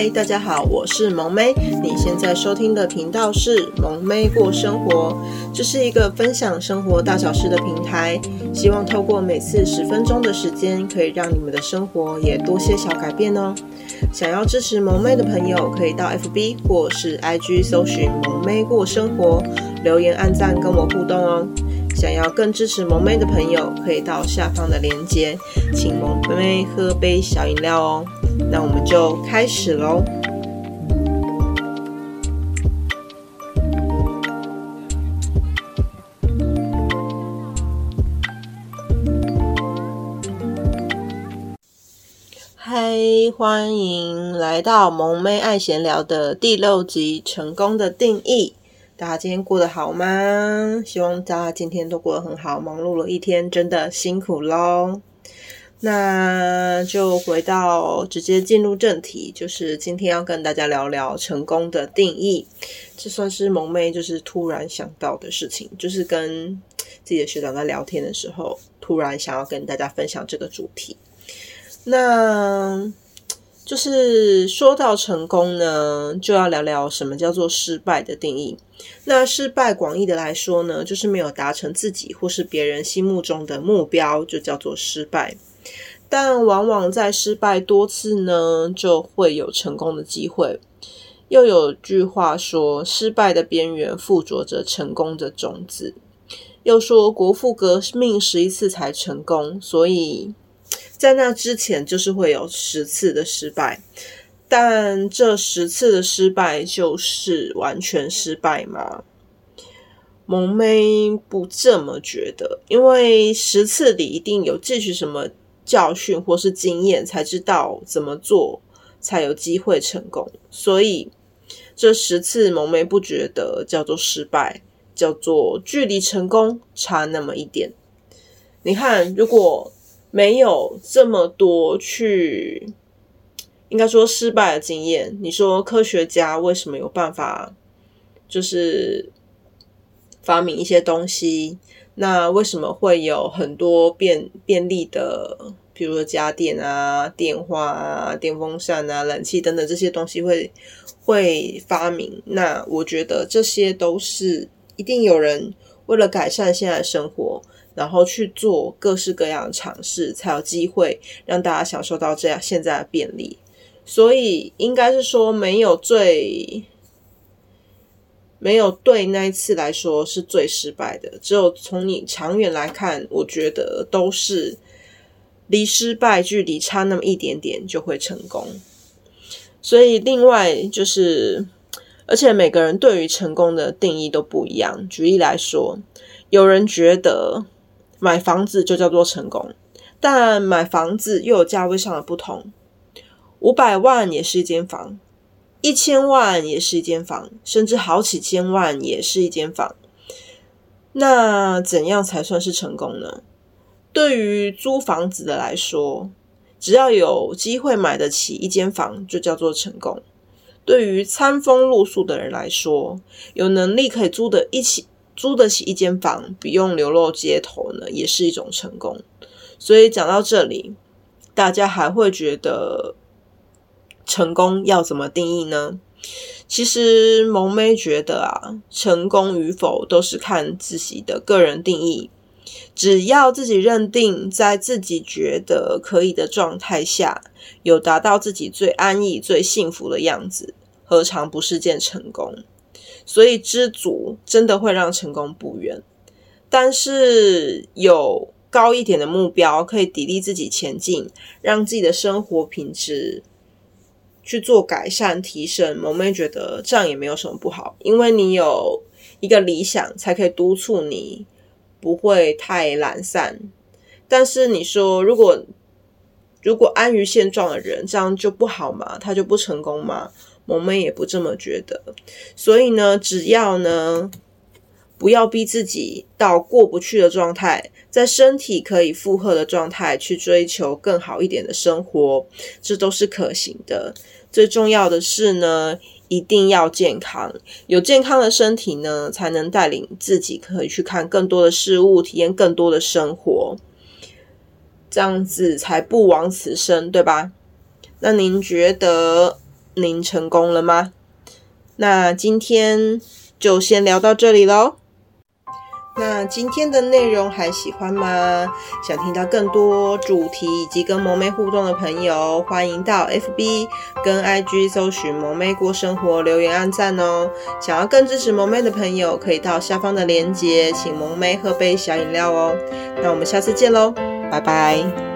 嗨，大家好，我是萌妹。你现在收听的频道是萌妹过生活，这是一个分享生活大小事的平台。希望透过每次十分钟的时间，可以让你们的生活也多些小改变哦。想要支持萌妹的朋友，可以到 FB 或是 IG 搜寻萌妹过生活，留言按赞跟我互动哦。想要更支持萌妹的朋友，可以到下方的链接，请萌妹喝杯小饮料哦。那我们就开始喽。嗨，欢迎来到萌妹爱闲聊的第六集，成功的定义。大家今天过得好吗？希望大家今天都过得很好。忙碌了一天，真的辛苦喽。那就回到直接进入正题，就是今天要跟大家聊聊成功的定义。这算是萌妹就是突然想到的事情，就是跟自己的学长在聊天的时候，突然想要跟大家分享这个主题。那就是说到成功呢，就要聊聊什么叫做失败的定义。那失败广义的来说呢，就是没有达成自己或是别人心目中的目标，就叫做失败。但往往在失败多次呢，就会有成功的机会。又有句话说：“失败的边缘附着着成功的种子。”又说：“国父革命十一次才成功，所以在那之前就是会有十次的失败。但这十次的失败就是完全失败吗？”萌妹不这么觉得，因为十次里一定有汲取什么。教训或是经验，才知道怎么做才有机会成功。所以这十次萌妹不觉得叫做失败，叫做距离成功差那么一点。你看，如果没有这么多去，应该说失败的经验，你说科学家为什么有办法，就是发明一些东西？那为什么会有很多便便利的，比如说家电啊、电话啊、电风扇啊、冷气等等这些东西会会发明？那我觉得这些都是一定有人为了改善现在生活，然后去做各式各样的尝试，才有机会让大家享受到这样现在的便利。所以应该是说没有最。没有对那一次来说是最失败的，只有从你长远来看，我觉得都是离失败距离差那么一点点就会成功。所以另外就是，而且每个人对于成功的定义都不一样。举例来说，有人觉得买房子就叫做成功，但买房子又有价位上的不同，五百万也是一间房。一千万也是一间房，甚至好几千万也是一间房。那怎样才算是成功呢？对于租房子的来说，只要有机会买得起一间房，就叫做成功。对于餐风露宿的人来说，有能力可以租得一起租得起一间房，不用流落街头呢，也是一种成功。所以讲到这里，大家还会觉得，成功要怎么定义呢？其实萌妹觉得啊，成功与否都是看自己的个人定义。只要自己认定在自己觉得可以的状态下，有达到自己最安逸、最幸福的样子，何尝不是件成功？所以知足真的会让成功不远。但是有高一点的目标，可以砥砺自己前进，让自己的生活品质。去做改善提升，萌咩觉得这样也没有什么不好，因为你有一个理想，才可以督促你不会太懒散。但是你说，如果如果安于现状的人，这样就不好吗？他就不成功吗？我们也不这么觉得。所以呢，只要呢，不要逼自己到过不去的状态，在身体可以负荷的状态去追求更好一点的生活，这都是可行的。最重要的是呢，一定要健康。有健康的身体呢，才能带领自己可以去看更多的事物，体验更多的生活，这样子才不枉此生，对吧？那您觉得，您成功了吗？那今天就先聊到这里喽。那今天的内容还喜欢吗？想听到更多主题以及跟萌妹互动的朋友，欢迎到 FB 跟 IG 搜寻“萌妹过生活”，留言按赞哦。想要更支持萌妹的朋友，可以到下方的链接，请萌妹喝杯小饮料哦。那我们下次见喽，拜拜。